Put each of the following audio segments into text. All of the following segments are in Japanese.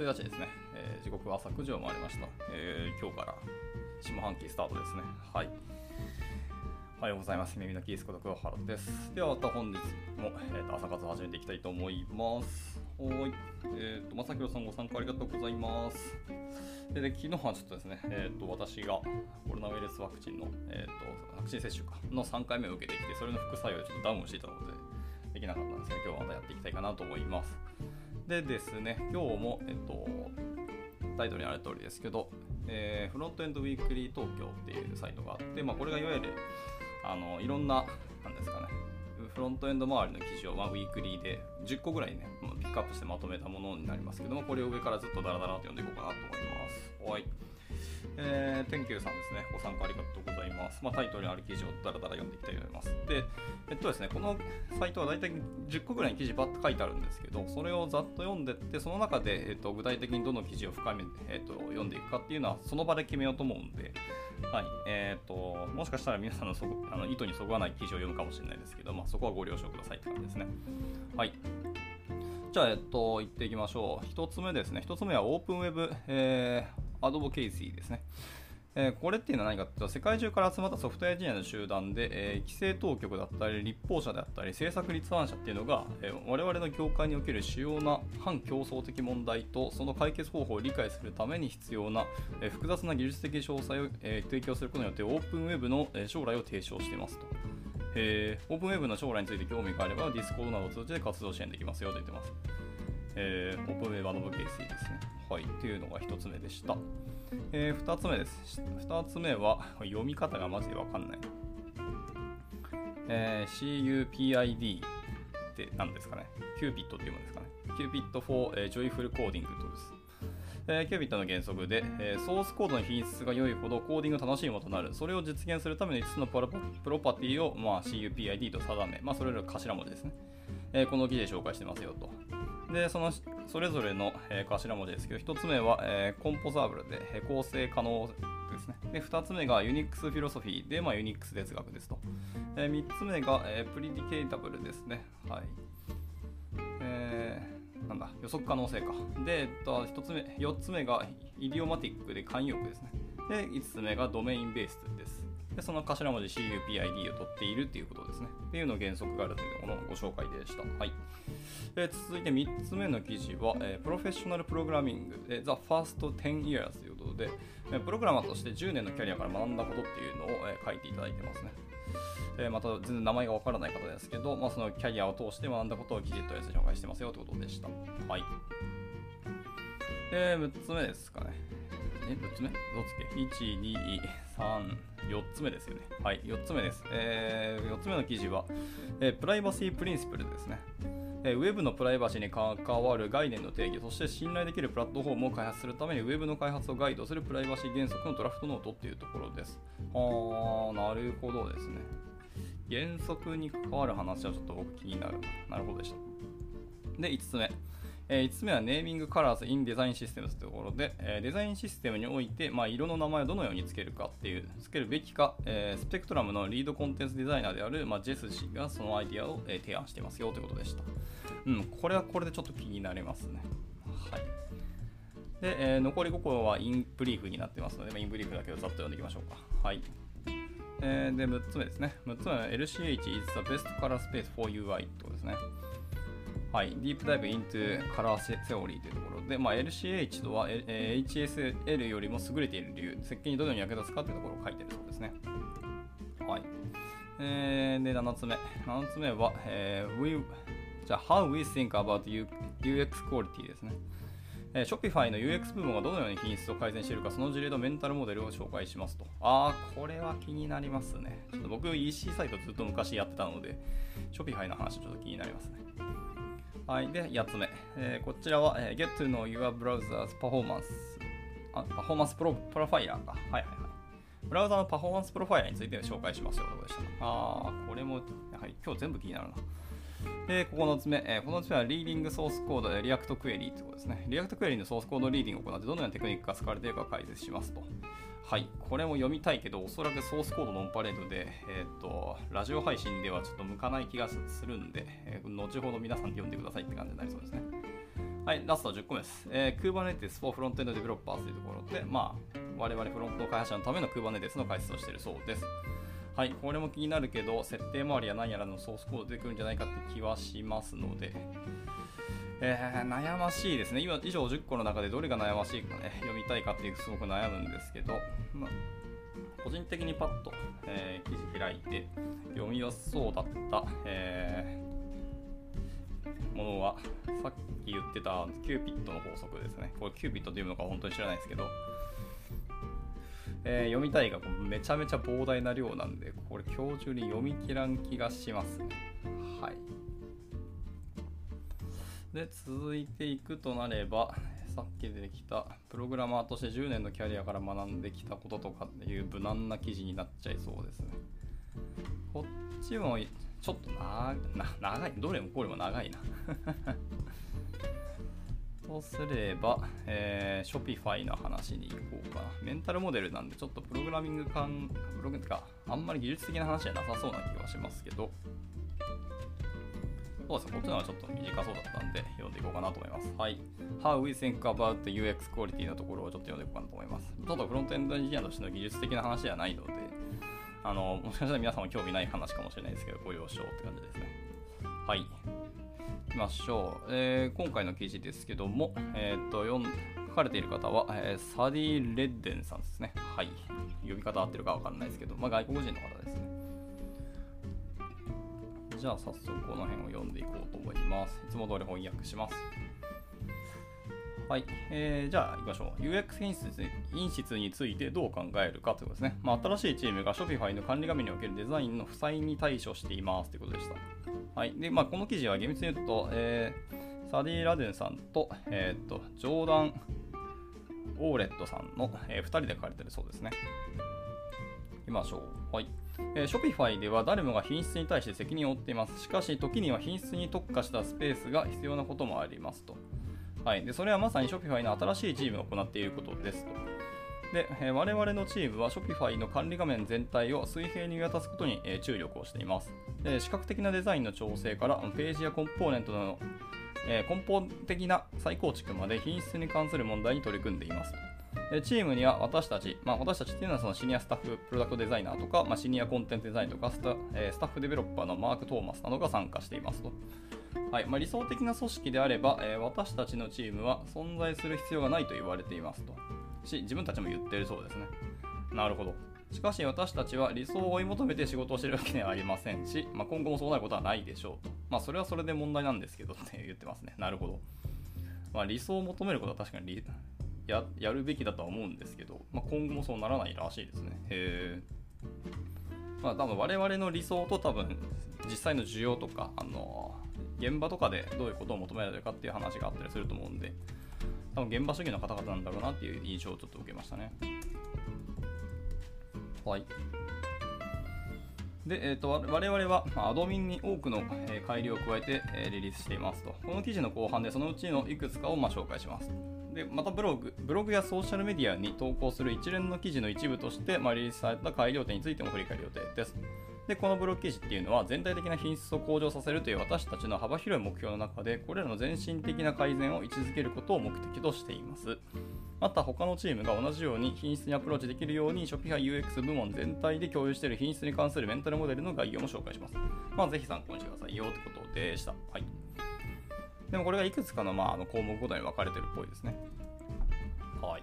1日ですね、えー、時刻は朝9時を回りました、えー、今日から下半期スタートですね。はい。おはようございます。耳のキースこと黒原です。では、また本日も、えーと、朝活始めていきたいと思います。はい。えっ、ー、と、まさきろさんご参加ありがとうございます。で、で昨日はちょっとですね、えっ、ー、と、私がコロナウイルスワクチンの、えっ、ー、と、ワクチン接種かの3回目を受けてきて、それの副作用でちょっとダウンしていたので、できなかったんですけど、今日はまたやっていきたいかなと思います。でですね、今日も、えっ、と、タイトルにある通りですけど、えー、フロントエンドウィークリー東京っていうサイトがあって、まあ、これがいわゆるあのいろんな、なんですかね、フロントエンド周りの記事を、まあ、ウィークリーで10個ぐらいね、ピックアップしてまとめたものになりますけども、これを上からずっとダラダラと読んでいこうかなと思います。はい。えー、天球さんですね、ご参加ありがとうございます。まあ、タイトルにある記事をダラダラ読んでいきたいと思います。で、えっとですね、このサイトは大体10個ぐらいに記事ばっと書いてあるんですけど、それをざっと読んでって、その中で、えっと、具体的にどの記事を深め、えっと、読んでいくかっていうのは、その場で決めようと思うんで、はい、えっ、と、もしかしたら皆さんのそあの意図にそぐわない記事を読むかもしれないですけど、まあ、そこはご了承くださいって感じですね。はい。じゃあ、えっと、行っていきましょう。一つ目ですね。一つ目はオープンウェブ、えー、アドボケイシーですね。え、これっていうのは何かというと、世界中から集まったソフトウェアエンジニアの集団で、え、規制当局だったり、立法者であったり、政策立案者っていうのが、え、我々の業界における主要な反競争的問題と、その解決方法を理解するために必要な、え、複雑な技術的詳細を、え、提供することによって、オープンウェブの、え、将来を提唱していますと。えー、オープンウェブの将来について興味があれば、ディスコードなどを通じて活動支援できますよと言ってます。えー、 Open Web Advocacy ですね。はい、というのが1つ目でした。えー、2つ目です。2つ目は、読み方がマジでわかんない。えー、CUPID って何ですかね ?Cupid っていうものですかね ?Cupid for、えー、Joyful Coding とです。えー、キュービットの原則で、えー、ソースコードの品質が良いほどコーディング楽しいものとなる。それを実現するために5つのプロパティを、まあ、CUPID と定め、まあ、それら頭文字ですね。えー、この記事で紹介してますよと。で、そのそれぞれの、えー、頭文字ですけど、1つ目は、えー、 composable で、えー、構成可能ですね。で、2つ目が Unix philosophy で、まあ、ユニックス哲学ですと。えー、3つ目が、えー、 predictable ですね。はい。えー、なんだ、予測可能性か。で、えっと、1つ目、4つ目が idiomatic で慣用句ですね。で、5つ目が domain-based です。で、その頭文字 CUPID を取っているっていうことですね。っていうの原則があるというもののご紹介でした。はい。えー、続いて3つ目の記事は、えー、プロフェッショナルプログラミングで The First 10 Years ということで、えー、プログラマーとして10年のキャリアから学んだことっていうのを、えー、書いていただいてますね。えー、また全然名前がわからない方ですけど、まあ、そのキャリアを通して学んだことを記事とりあえず紹介してますよということでした。はい。で、6つ目ですかね。え、6つ目？どうつけ ?1、2、3、4つ目ですよね。はい、4つ目です。えー、4つ目の記事は、えー、プライバシープリンシプルですね。えウェブのプライバシーに関わる概念の定義、そして信頼できるプラットフォームを開発するために、ウェブの開発をガイドするプライバシー原則のドラフトノートっていうところです。あー、なるほどですね。原則に関わる話はちょっと僕気になる。なるほどでした。で、5つ目。えー、5つ目はネーミングカラーズインデザインシステムというところで、えー、デザインシステムにおいて、まあ、色の名前をどのようにつけるかっていう、つけるべきか、えー、スペクトラムのリードコンテンツデザイナーである、まあ、ジェス氏がそのアイディアを、えー、提案していますよということでした。うん、これはこれでちょっと気になりますね。はい。で、えー、残り5個はインブリーフになってますので、まあ、インブリーフだけをざっと読んでいきましょうか。はい。えー、で、6つ目ですね。6つ目は LCH is the best color space for UI ってことですね。はい、ディープダイブイントゥカラーセオリーというところで、まあ、LCH とは、え HSL よりも優れている理由、設計にどのように役立つかというところを書いているそうですね。はい。えー、で、7つ目。7つ目は、えー、we じゃ、How we think about UX quality ですね。えー、Shopify の UX 部門がどのように品質を改善しているか、その事例とメンタルモデルを紹介しますと。あー、これは気になりますね。ちょっと僕、EC サイトずっと昔やってたので、Shopify の話ちょっと気になりますね。はい。で、8つ目。えー、こちらは、えー、Get to know your browser's performance。あ、パフォーマンスプロプロファイラーか。はいはいはい。ブラウザのパフォーマンスプロファイラーについて紹介しますよ。どうことでしたあー、これも、やはり今日全部気になるな。で、9つ目。えー、9つ目は、 Reading source code で React Query ということですね。 React Query のソースコードリーディングを行って、どのようなテクニックが使われているか解説しますと。はい、これも読みたいけど、おそらくソースコードのオンパレードで、えっ、ー、と、ラジオ配信ではちょっと向かない気がするんで、えー、後ほど皆さんで読んでくださいって感じになりそうですね。はい、ラスト10個目です。えー、Kubernetes for Frontend Developers というところで、まあ、我々フロント開発者のための Kubernetes の解説をしているそうです。はい、これも気になるけど、設定周りや何やらのソースコード出てくるんじゃないかって気はしますので、えー、悩ましいですね。今、以上10個の中でどれが悩ましいかね、読みたいかっていうすごく悩むんですけど、まあ、個人的にパッと、えー、記事開いて読みやすそうだった、えー、ものは、さっき言ってたキューピットの法則ですね。これキューピットというのか本当に知らないですけど、えー、読みたいがめちゃめちゃ膨大な量なんで、これ今日中に読み切らん気がしますね。はい。で、続いていくとなれば、さっき出てきたプログラマーとして10年のキャリアから学んできたこととかっていう無難な記事になっちゃいそうですね。こっちもちょっとな長い。どれもこれも長いな。とすれば、えー、Shopify の話に行こうかな。メンタルモデルなんで、ちょっとプログラミング感、プログか、あんまり技術的な話じゃなさそうな気がしますけど、そうですね、こっちのはちょっと短そうだったんで、読んでいこうかなと思います。はい。How we think about UX quality のところをちょっと読んでいこうかなと思います。ただ、フロントエンドエンジニアとしての技術的な話ではないので、あの、もしかしたら皆さんも興味ない話かもしれないですけど、ご了承って感じですね。はい。きましょう。えー、今回の記事ですけども、えー、っと、読ん書かれている方は、えー、サディ・レッデンさんですね。はい。呼び方合ってるかわかんないですけど、まあ、外国人の方ですね。じゃあ早速この辺を読んでいこうと思います。いつも通り翻訳します。はい、えー、じゃあ行きましょう。UX 品質品質についてどう考えるかということですね。まあ、新しいチームが Shopify の管理画面におけるデザインの負債に対処していますということでした。はい。で、まあ、この記事は厳密に言うと、えー、サディ・ラデンさんと、えー、っと、ジョーダン・オーレットさんの、えー、2人で書かれてるそうですね。行きましょう。はい。えー、Shopify では誰もが品質に対して責任を負っています。しかし、時には品質に特化したスペースが必要なこともありますと。はい。で、それはまさに Shopify の新しいチームが行っていることですと。で、え、我々のチームは Shopify の管理画面全体を水平に見渡すことに、え、注力をしています。で視覚的なデザインの調整からページやコンポーネントの、え、根本的な再構築まで品質に関する問題に取り組んでいます。でチームには私たち、まあ、私たちっていうのはそのシニアスタッフプロダクトデザイナーとか、まあ、シニアコンテンツデザインとかスタ,、えー、スタッフデベロッパーのマーク・トーマスなどが参加していますと。はいまあ、理想的な組織であれば、えー、私たちのチームは存在する必要がないと言われていますと。し、自分たちも言っているそうですね。なるほど。しかし私たちは理想を追い求めて仕事をしているわけではありませんし、まあ、今後もそうなることはないでしょうと。まあそれはそれで問題なんですけどって言ってますね。なるほど。まあ理想を求めることは確かにややるべきだとは思うんですけど、まあ、今後もそうならないらしいですね。へえ。まあ多分我々の理想と多分実際の需要とか、あの現場とかでどういうことを求められるかっていう話があったりすると思うんで、多分現場主義の方々なんだろうなっていう印象をちょっと受けましたね。はい。で、えーと、我々は、アドミンに多くの、改良を加えて、リリースしていますと。この記事の後半でそのうちのいくつかを、まあ、紹介します。で、またブログ、ブログやソーシャルメディアに投稿する一連の記事の一部として、まあ、リリースされた改良点についても振り返る予定です。で、このブログ記事っていうのは全体的な品質を向上させるという私たちの幅広い目標の中で、これらの全身的な改善を位置づけることを目的としています。また他のチームが同じように品質にアプローチできるように Shopify UX 部門全体で共有している品質に関するメンタルモデルの概要も紹介します。まあ、ぜひ参考にしてくださいよってことでした。はい。でもこれがいくつかの,、まあ、あの項目ごとに分かれてるっぽいですね。はい。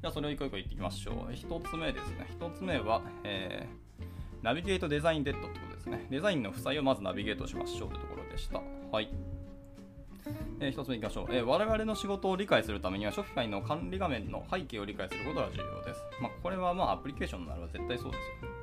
じゃあそれを一個一個言っていきましょう。一つ目ですね。一つ目は、えー、ナビゲートデザインデッドってことですね。デザインの負債をまずナビゲートしましょうというところでした。はい。えー、1つ目いきましょう、えー、我々の仕事を理解するためには、Shopify の管理画面の背景を理解することが重要です。まあ、これはまあアプリケーションなら絶対そうですよね。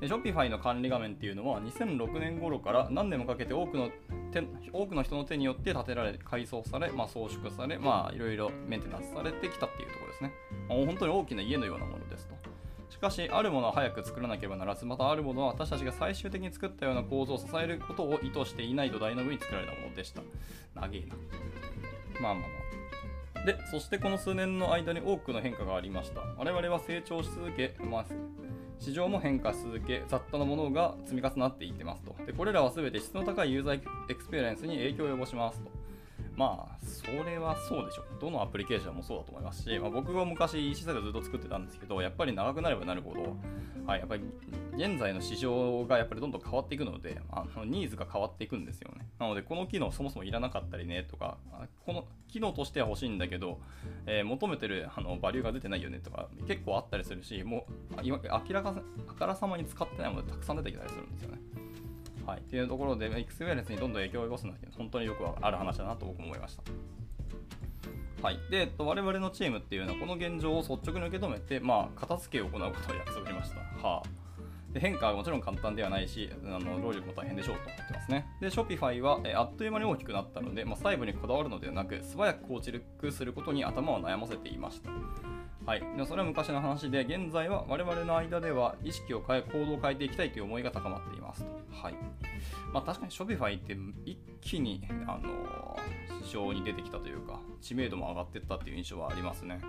Shopify の管理画面っていうのは2006年頃から何年もかけて多くの手多くの人の手によって建てられ、改装され、まあ、装飾され、まあ、いろいろメンテナンスされてきたっていうところですね。まあ、本当に大きな家のようなものですと。しかし、あるものは早く作らなければならず、またあるものは私たちが最終的に作ったような構造を支えることを意図していない土台の上に作られたものでした。長えな。まあまあまあ。で、そしてこの数年の間に多くの変化がありました。我々は成長し続け、まあ、市場も変化し続け、雑多なものが積み重なっていってますと。でこれらは全て質の高いユーザーエクスペリエンスに影響を及ぼしますと。まあ、それはそうでしょう。どのアプリケーションもそうだと思いますし、まあ、僕が昔 EC サイトずっと作ってたんですけど、やっぱり長くなればなるほど、はい、やっぱり現在の市場がやっぱりどんどん変わっていくので、あのニーズが変わっていくんですよね。なので、この機能そもそもいらなかったりねとか、この機能としては欲しいんだけど、えー、求めてるあのバリューが出てないよねとか、結構あったりするし、もう明らかあからさまに使ってないものでたくさん出てきたりするんですよね。はい、っていうところで、エクスペリエンスにどんどん影響を及ぼすのは本当によくある話だなと僕も思いました。はい、で、えっと、我々のチームっていうのはこの現状を率直に受け止めて、まあ、片付けを行うことを約束しました。はあで変化はもちろん簡単ではないし、あの労力も大変でしょうと思ってますね。で、Shopify は、えあっという間に大きくなったので、まあ、細部にこだわるのではなく、素早く構築することに頭を悩ませていました。はい、でそれは昔の話で、現在は我々の間では意識を変え、行動を変えていきたいという思いが高まっていますと。はいまあ、確かに Shopify って一気に、あのー、市場に出てきたというか、知名度も上がっていったという印象はありますね。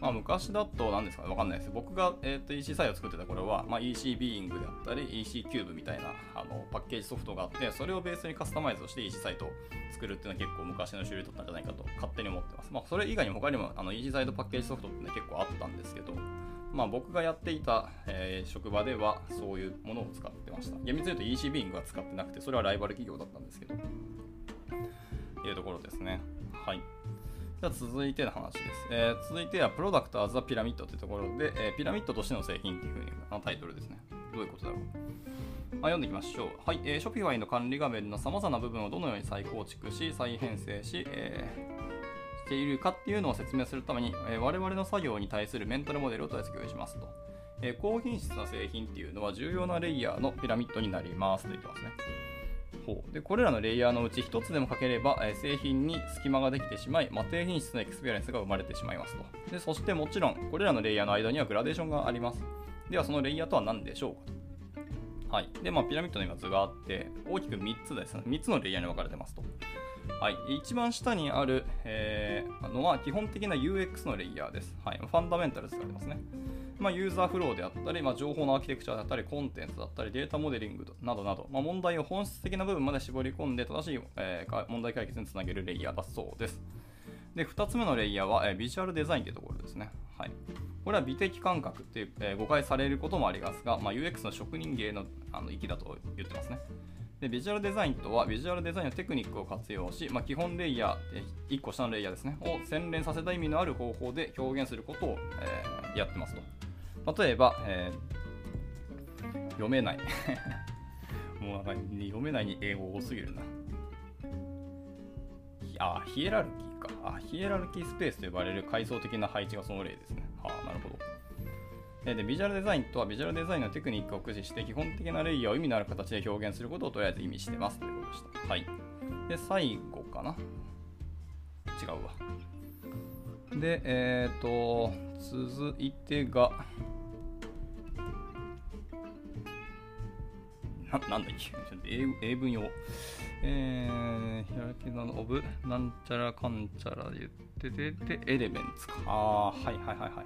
まあ、昔だと何ですかね、わかんないです。僕が、えー、と EC サイトを作ってた頃は、まあ、EC ビーイングであったり、EC キューブみたいなあのパッケージソフトがあって、それをベースにカスタマイズをして EC サイトを作るっていうのは結構昔の主流だったんじゃないかと勝手に思ってます。まあ、それ以外にも他にもあの EC サイトパッケージソフトって、ね、結構あったんですけど、まあ、僕がやっていた、えー、職場ではそういうものを使ってました。厳密に言うと EC ビーイングは使ってなくて、それはライバル企業だったんですけど、というところですね。はい。じゃあ続いての話です。えー、続いては、プロダクトアザピラミッドというところで、えー、ピラミッドとしての製品っていうふうにのタイトルですね。どういうことだろう。あ読んでいきましょう。はい、えー、Shopify の管理画面のさまざまな部分をどのように再構築し、再編成し、えー、しているかっていうのを説明するために、えー、我々の作業に対するメンタルモデルを取り付けしますと。えー、高品質な製品っていうのは重要なレイヤーのピラミッドになりますと言ってますね。ほう。でこれらのレイヤーのうち1つでも欠ければ、え、製品に隙間ができてしまい、まあ、低品質なエクスペリエンスが生まれてしまいますと。でそしてもちろんこれらのレイヤーの間にはグラデーションがあります。ではそのレイヤーとは何でしょうか？とはい。でまあ、ピラミッドの今図があって大きく3つですね。3つのレイヤーに分かれてますと。はい、一番下にある、えー、のは基本的な UX のレイヤーです。はい、ファンダメンタルズがありますね。まあ、ユーザーフローであったり、まあ、情報のアーキテクチャだったり、コンテンツだったり、データモデリングなどなど、まあ、問題を本質的な部分まで絞り込んで正しい、えー、問題解決につなげるレイヤーだそうです。で、2つ目のレイヤーは、えー、ビジュアルデザインというところですね。はい、これは美的感覚って、えー、誤解されることもありますが、まあ、UX の職人芸のあの域だと言ってますね。でビジュアルデザインとはビジュアルデザインのテクニックを活用し、まあ、基本レイヤー、1個下のレイヤーですね、を洗練させた意味のある方法で表現することを、えー、やってますと。例えば、えー、読めない。もうなんか読めないに英語多すぎるな。あ、ヒエラルキーか。あ、ヒエラルキースペースと呼ばれる階層的な配置がその例ですね。はあ、なるほど。でビジュアルデザインとはビジュアルデザインのテクニックを駆使して基本的なレイヤーを意味のある形で表現することをとりあえず意味してますということでした。はい。で、最後かな。違うわ。で、えっ、ー、と、続いてが、ななんだっけ？英英文用。えー、ヒラキのオブ、なんちゃらかんちゃら言ってて、で、エレメンツか。ああ、はいはいはいは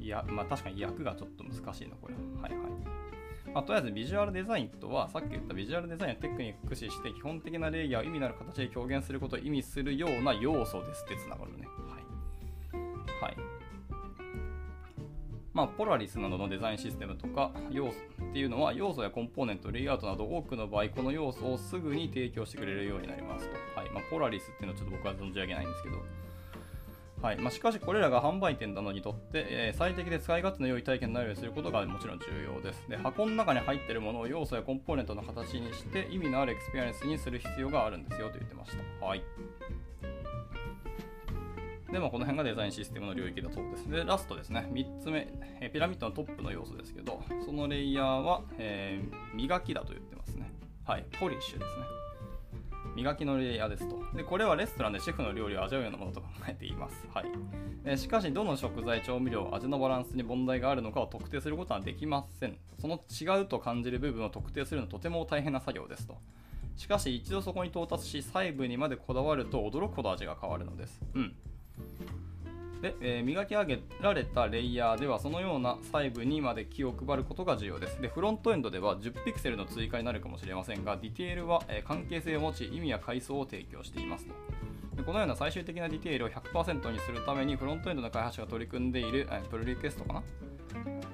い。いや、まあ確かに役がちょっと難しいな、これ。ははいはい。まあ、とりあえずビジュアルデザインとは、さっき言ったビジュアルデザインのテクニック駆使して、基本的なレイヤーを意味のある形で表現することを意味するような要素ですってつながるね。はい。はい。まあ、 Polaris などのデザインシステムとか要素っていうのは要素やコンポーネント、レイアウトなど多くの場合、この要素をすぐに提供してくれるようになりますと。はいまあ、 Polaris っていうのはちょっと僕は存じ上げないんですけど、はいまあ、しかし、これらが販売店などにとって、えー、最適で使い勝手の良い体験になるようにすることがもちろん重要です。で箱の中に入っているものを要素やコンポーネントの形にして意味のあるエクスペリエンスにする必要があるんですよと言ってました。はい。で、まあ、この辺がデザインシステムの領域だそうです。で、ラストですね。3つ目、えピラミッドのトップの要素ですけど、そのレイヤーは、えー、磨きだと言ってますね。はい。ポリッシュですね。磨きのレイヤーですと。で、これはレストランでシェフの料理を味わうようなものと考えています。はい。えしかし、どの食材、調味料、味のバランスに問題があるのかを特定することはできません。その違うと感じる部分を特定するのはとても大変な作業ですと。しかし、一度そこに到達し、細部にまでこだわると驚くほど味が変わるのです。うん。で、えー、磨き上げられたレイヤーではそのような細部にまで気を配ることが重要です。でフロントエンドでは10ピクセルの追加になるかもしれませんがディテールは、えー、関係性を持ち意味や階層を提供していますと。でこのような最終的なディテールを100%にするためにフロントエンドの開発者が取り組んでいる、えー、プルリクエストかな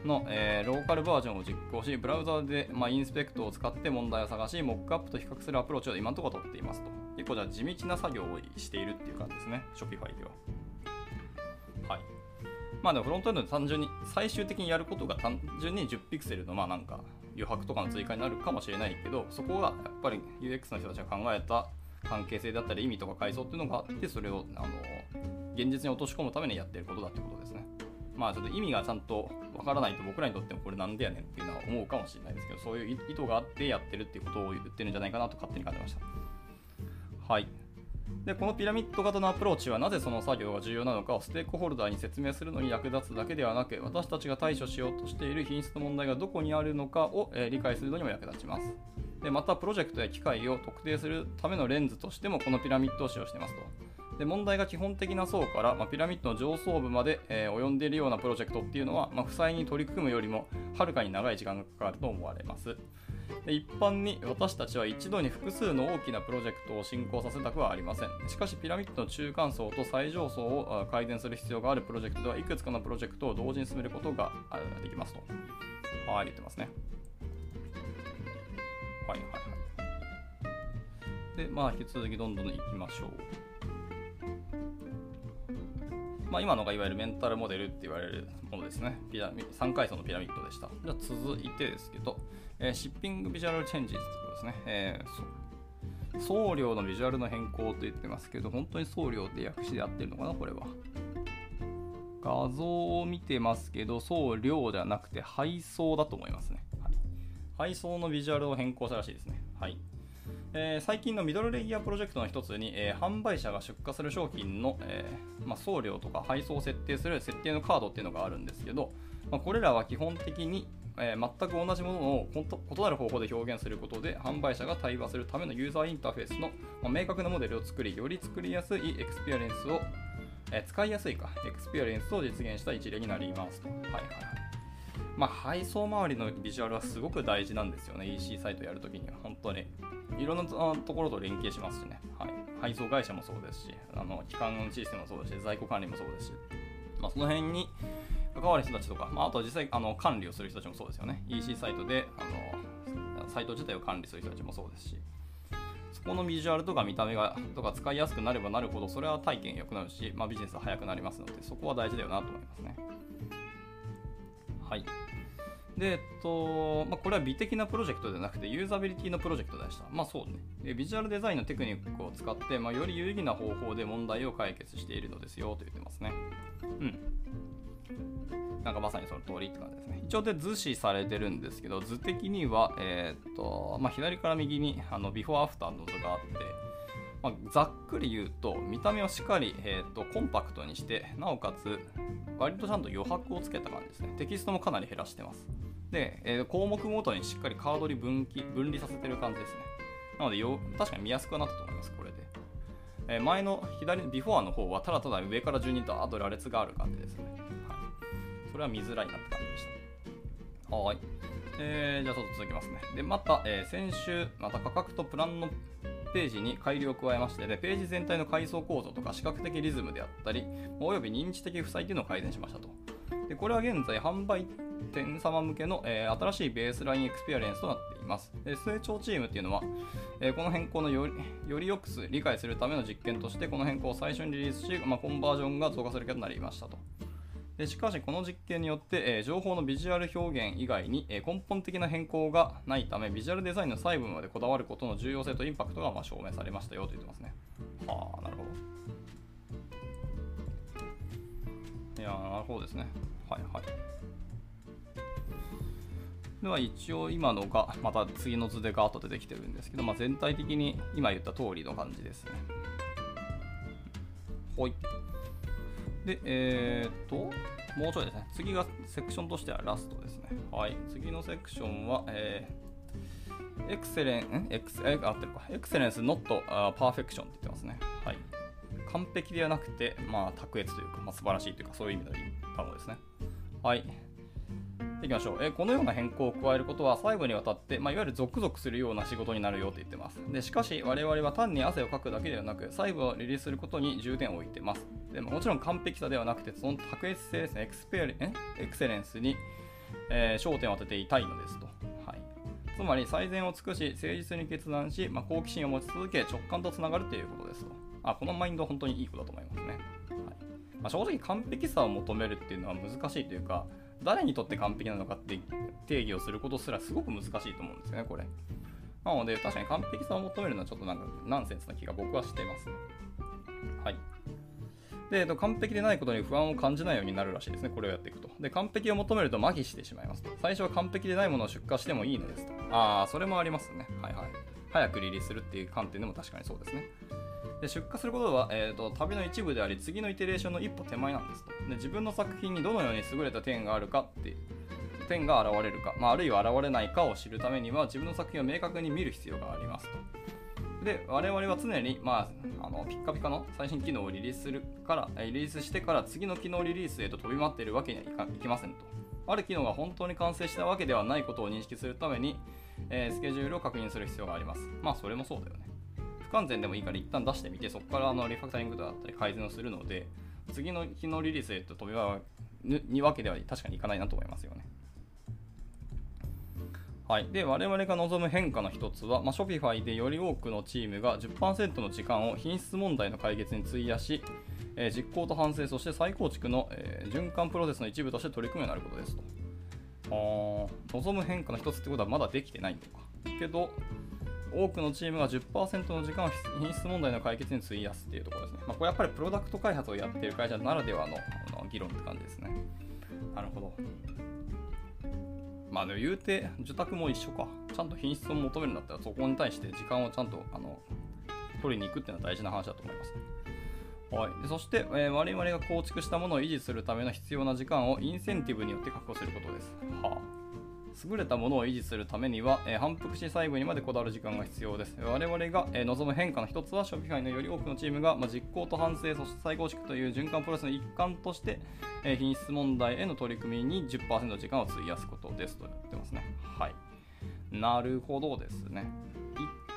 の、えー、ローカルバージョンを実行し、ブラウザで、まあ、 inspect を使って問題を探し、モックアップと比較するアプローチを今のところ取っていますと。結構じゃあ地道な作業をしているっていう感じですね、Shopify では。はい。まあでもフロントエンドで単純に、最終的にやることが単純に10ピクセルのまあなんか余白とかの追加になるかもしれないけど、そこがやっぱり UX の人たちが考えた関係性だったり意味とか階層っていうのがあって、それをあの現実に落とし込むためにやっていることだってことですね。まあちょっと意味がちゃんとわからないと僕らにとってもこれなんでやねんっていうのは思うかもしれないですけど、そういう意図があってやってるっていうことを言ってるんじゃないかなと勝手に感じました。はい。で、このピラミッド型のアプローチはなぜその作業が重要なのかをステークホルダーに説明するのに役立つだけではなく、私たちが対処しようとしている品質の問題がどこにあるのかを、え理解するのにも役立ちます。でまた、プロジェクトや機械を特定するためのレンズとしてもこのピラミッドを使用していますと。で問題が基本的な層から、まあ、ピラミッドの上層部まで、えー、及んでいるようなプロジェクトっていうのは、まあ、負債に取り組むよりもはるかに長い時間がかかると思われます。で一般に私たちは一度に複数の大きなプロジェクトを進行させたくはありません。しかしピラミッドの中間層と最上層を改善する必要があるプロジェクトではいくつかのプロジェクトを同時に進めることができますと。はい言ってますね。はいはいはい。でまあ引き続きどんどんいきましょう。まあ、今のがいわゆるメンタルモデルって言われるものですね。ピラミ3階層のピラミッドでした。じゃ続いてですけど、えー、シッピングビジュアルチェンジってことですね。えー、送料のビジュアルの変更と言ってますけど、本当に送料って訳しで合ってるのかな、これは。画像を見てますけど、送料じゃなくて配送だと思いますね。はい、配送のビジュアルを変更したらしいですね。はい。えー、最近のミドルレイヤープロジェクトの一つに、えー、販売者が出荷する商品の、えー、まあ、送料とか配送を設定する設定のカードっていうのがあるんですけど、まあ、これらは基本的に、え全く同じものを異なる方法で表現することで販売者が対話するためのユーザーインターフェースの、まあ、明確なモデルを作りより作りやすいエクスペリエンスを、え使いやすいかエクスペリエンスを実現した一例になりますと。はいはいはいまあ、配送周りのビジュアルはすごく大事なんですよね、EC サイトやるときには、本当に。いろんなところと連携しますしね、はい、配送会社もそうですし、あの基幹のシステムもそうですし、在庫管理もそうですし、まあ、その辺に関わる人たちとか、まあ、あとは実際あの管理をする人たちもそうですよね。EC サイトであのサイト自体を管理する人たちもそうですし、そこのビジュアルとか見た目がとか使いやすくなればなるほど、それは体験良くなるし、まあ、ビジネスは早くなりますので、そこは大事だよなと思いますね。はい。で、えっとまあ、これは美的なプロジェクトではなくてユーザビリティのプロジェクトでした。まあそうね。ビジュアルデザインのテクニックを使って、まあ、より有意義な方法で問題を解決しているのですよと言ってますね。うん。なんかまさにその通りって感じですね。一応で図示されてるんですけど、図的には、えー、っと、まあ、左から右にあのビフォーアフターの図があって、まあ、ざっくり言うと、見た目をしっかり、えーと、コンパクトにして、なおかつ、割とちゃんと余白をつけた感じですね。テキストもかなり減らしてます。で、えー、項目ごとにしっかりカードに分岐分離させてる感じですね。なのでよ、確かに見やすくなったと思います、これで。えー、前の左、 before の方はただただ上から順にとあと羅列がある感じですね。はい。それは見づらいなって感じでした。はい。えー、じゃあちょっと続きますね。で、また、えー、先週、また価格とプランのページに改良を加えまして、でページ全体の階層構造とか視覚的リズムであったり、および認知的負債というのを改善しましたと。でこれは現在販売店様向けの、えー、新しいベースラインエクスペリエンスとなっています。で成長チームっていうのは、えー、この変更のよりよりよく理解するための実験として、この変更を最初にリリースし、まあ、コンバージョンが増加する結果となりましたと。でしかし、この実験によって、えー、情報のビジュアル表現以外に、えー、根本的な変更がないため、ビジュアルデザインの細部までこだわることの重要性とインパクトがまあ証明されましたよと言ってますね。はあ、なるほど。いやなるほどですね。はいはい。では一応今のがまた次の図でガーッと出てきてるんですけど、まあ、全体的に今言った通りの感じですね。ほい。で、えー、っと、もうちょいですね。次がセクションとしてはラストですね。はい。次のセクションは、えー、エクセレン、エクセ、合ってるか。エクセレンスノットパーフェクションって言ってますね。はい。完璧ではなくて、まあ、卓越というか、まあ、素晴らしいというか、そういう意味のいい単語ですね。はい。いきましょう、えこのような変更を加えることは最後にわたって、まあ、いわゆる続々するような仕事になるよと言ってます。でしかし我々は単に汗をかくだけではなく細部をリリースすることに重点を置いてます。でももちろん完璧さではなくてその卓越性ですね。エクスペリエクセレンスに、えー、焦点を当てていたいのですと、はい、つまり最善を尽くし誠実に決断し、まあ、好奇心を持ち続け直感とつながるということですと。あこのマインドは本当にいいことだと思いますね、はい。まあ、正直完璧さを求めるっていうのは難しいというか誰にとって完璧なのかって定義をすることすらすごく難しいと思うんですよね、これ。なので、確かに完璧さを求めるのはちょっとなんかナンセンスな気が僕はしています、はい。で、完璧でないことに不安を感じないようになるらしいですね、これをやっていくと。で、完璧を求めると麻痺してしまいますと。最初は完璧でないものを出荷してもいいのですと。ああ、それもありますね。はいはい。早くリリースするっていう観点でも確かにそうですね。で出荷することは、えーと、旅の一部であり次のイテレーションの一歩手前なんですと。で自分の作品にどのように優れた点があるかって点が現れるか、まあ、あるいは現れないかを知るためには自分の作品を明確に見る必要がありますと。で我々は常に、まあ、あのピッカピカの最新機能をリリースするからリリースしてから次の機能リリースへと飛び回っているわけにはいきませんと。ある機能が本当に完成したわけではないことを認識するために、えー、スケジュールを確認する必要があります。まあそれもそうだよね。不完全でもいいから一旦出してみて、そこからあのリファクタリングだったり改善をするので、次の日のリリースへと飛びはにわけでは確かにいかないなと思いますよね。はい、で我々が望む変化の一つは、まあ、Shopify でより多くのチームが10%の時間を品質問題の解決に費やし、えー、実行と反省、そして再構築の、えー、循環プロセスの一部として取り組むようになることですと。あ望む変化の一つってことはまだできてないのか。けど、多くのチームが10%の時間を品質問題の解決に費やすっていうところですね。まあ、これやっぱりプロダクト開発をやっている会社ならではのの議論って感じですね。なるほど。まあでも言うて、受託も一緒か。ちゃんと品質を求めるんだったら、そこに対して時間をちゃんとあの取りに行くっていうのは大事な話だと思います、はい、でそして、えー、我々が構築したものを維持するための必要な時間をインセンティブによって確保することです。はあ優れたものを維持するためには、えー、反復し細部にまでこだわる時間が必要です。我々が、えー、望む変化の一つは、ショピファイのより多くのチームが、まあ、実行と反省、そして再構築という循環プロセスの一環として、えー、品質問題への取り組みに10%の時間を費やすことですと言ってますね。はい。なるほどですね。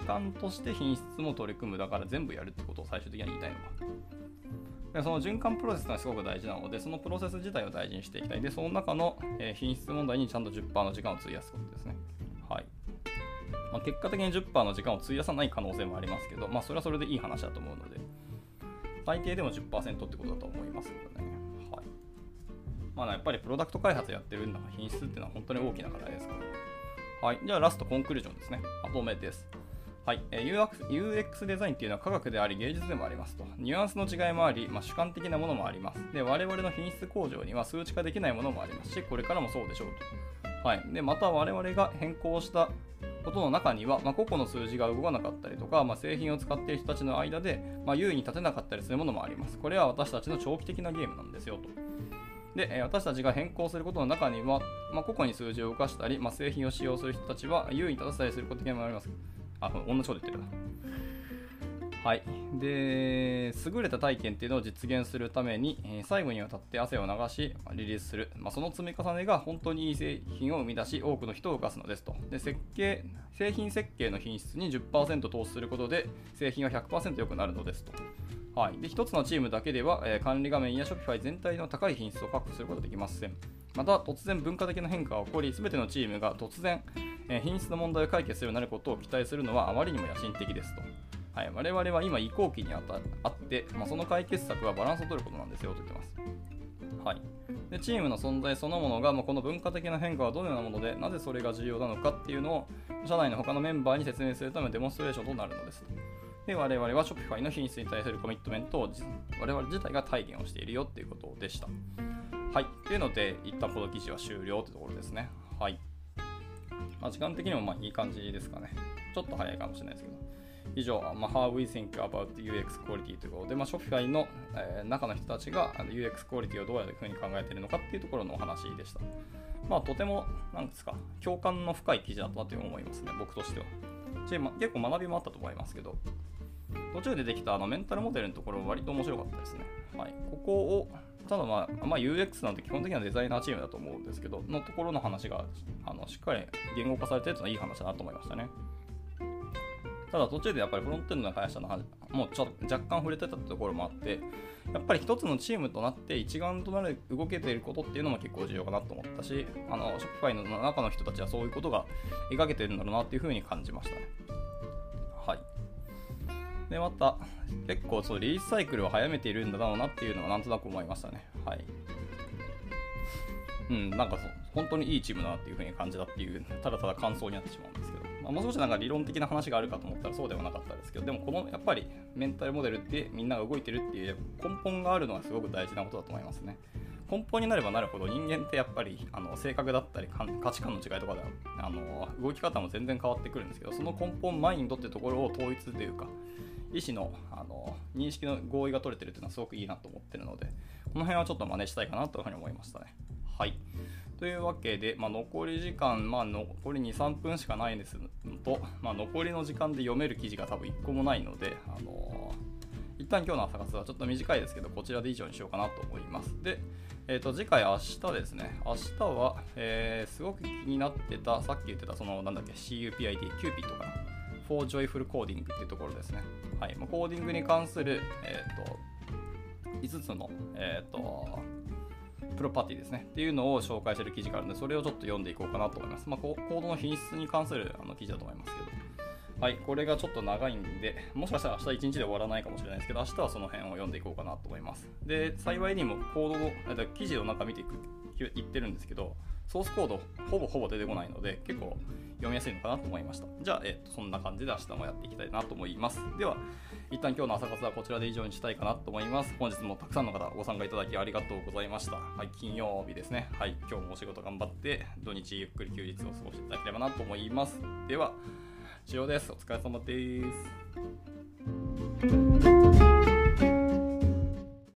一環として品質も取り組む、だから全部やるってことを最終的には言いたいのか。でその循環プロセスがすごく大事なので、そのプロセス自体を大事にしていきたい。で、その中の、え品質問題にちゃんと10%の時間を費やすことですね。はい。まあ、結果的に10%の時間を費やさない可能性もありますけど、まあ、それはそれでいい話だと思うので、最低でも10%ってことだと思いますけどね。はい。まあ、やっぱりプロダクト開発やってるんだから品質っていうのは本当に大きな課題ですから。はい。じゃあラストコンクルージョンですね。まとめです。はい、UX デザインっていうのは科学であり芸術でもありますと。ニュアンスの違いもあり、まあ、主観的なものもあります。で、我々の品質向上には数値化できないものもありますし、これからもそうでしょうと。はい、でまた我々が変更したことの中には、まあ、個々の数字が動かなかったりとか、まあ、製品を使っている人たちの間で、まあ、優位に立てなかったりするものもあります。これは私たちの長期的なゲームなんですよと。で、私たちが変更することの中には、まあ、個々に数字を動かしたり、まあ、製品を使用する人たちは優位に立たせたりすることもあります。あ、同じこと言ってるな。はい。で、優れた体験っていうのを実現するために、えー、最後にわたって汗を流し、リリースする。まあ、その積み重ねが本当にいい製品を生み出し、多くの人を動かすのですと。で、設計、製品設計の品質に10%投資することで、製品は100%良くなるのですと。はい、で1つのチームだけでは、え、管理画面や Shopify 全体の高い品質を確保することができません。また、突然文化的な変化が起こり、すべてのチームが突然、え、品質の問題を解決するようになることを期待するのはあまりにも野心的ですと。はい、我々は今移行期にあって、まあ、その解決策はバランスを取ることなんですよと言ってます。はい、でチームの存在そのものが、まあ、この文化的な変化はどのようなものでなぜそれが重要なのかっていうのを社内の他のメンバーに説明するためのデモンストレーションとなるのです。で我々は Shopify の品質に対するコミットメントを我々自体が体現をしているよっていうことでした。はい。というので、一旦この記事は終了というところですね。はい。まあ、時間的にもまあいい感じですかね。ちょっと早いかもしれないですけど。以上、まあ、How we think about UX quality ということで、まあ、Shopify の、えー、中の人たちが UX クオリティをどういうふうに考えているのかっていうところのお話でした。まあ、とても、なんですか、共感の深い記事だったなと思いますね、僕としては。結構学びもあったと思いますけど、途中でできたあのメンタルモデルのところ割と面白かったですね。はい、ここをただまあ、まあ、UX なんて基本的にはデザイナーチームだと思うんですけど、のところの話があのしっかり言語化されてるというのはいい話だなと思いましたね。ただ途中でやっぱりフロントエンドの会社の話もうちょっと若干触れてたところもあって、やっぱり一つのチームとなって一丸となる動けていることっていうのも結構重要かなと思ったし、あの、ショップファイの中の人たちはそういうことが描けてるんだろうなっていうふうに感じましたね。はい。で、また、結構そう、リリースサイクルを早めているんだろうなっていうのはなんとなく思いましたね。はい。うん、なんかそう本当にいいチームだなっていうふうに感じたっていう、ただただ感想になってしまうんですけど。まあ、もう少しなんか理論的な話があるかと思ったらそうではなかったですけど、でもこのやっぱりメンタルモデルってみんなが動いてるっていう根本があるのはすごく大事なことだと思いますね。根本になればなるほど人間ってやっぱりあの性格だったり価値観の違いとかであの動き方も全然変わってくるんですけどその根本マインドってところを統一というか意思のあの認識の合意が取れてるっていうのはすごくいいなと思ってるのでこの辺はちょっと真似したいかなというふうに思いましたね。はいというわけで、まあ、残り時間、まあ、残り2、3分しかないですと、まあ、残りの時間で読める記事が多分1個もないので、あのー、一旦今日の朝活はちょっと短いですけど、こちらで以上にしようかなと思います。で、えー、と次回明日ですね、明日は、えー、すごく気になってた、さっき言ってた、その、なんだっけ、CUPID、キューピットかな。For Joyful Coding っていうところですね。はい。コーディングに関する、え、ー、と、5つの、え、ー、と、プロパティですね。っていうのを紹介してる記事があるので、それをちょっと読んでいこうかなと思います。まあ、コードの品質に関するあの記事だと思いますけど。はい、これがちょっと長いんで、もしかしたら明日1日で終わらないかもしれないですけど、明日はその辺を読んでいこうかなと思います。で、幸いにもコードの、記事を中見ていく、言ってるんですけど、ソースコードほぼほぼ出てこないので、結構読みやすいのかなと思いました。じゃあ、えっと、そんな感じで明日もやっていきたいなと思います。では、一旦今日の朝活はこちらで以上にしたいかなと思います。本日もたくさんの方ご参加いただきありがとうございました。はい、金曜日ですね。はい、今日もお仕事頑張って、土日ゆっくり休日を過ごしていただければなと思います。では、以上です。お疲れ様です。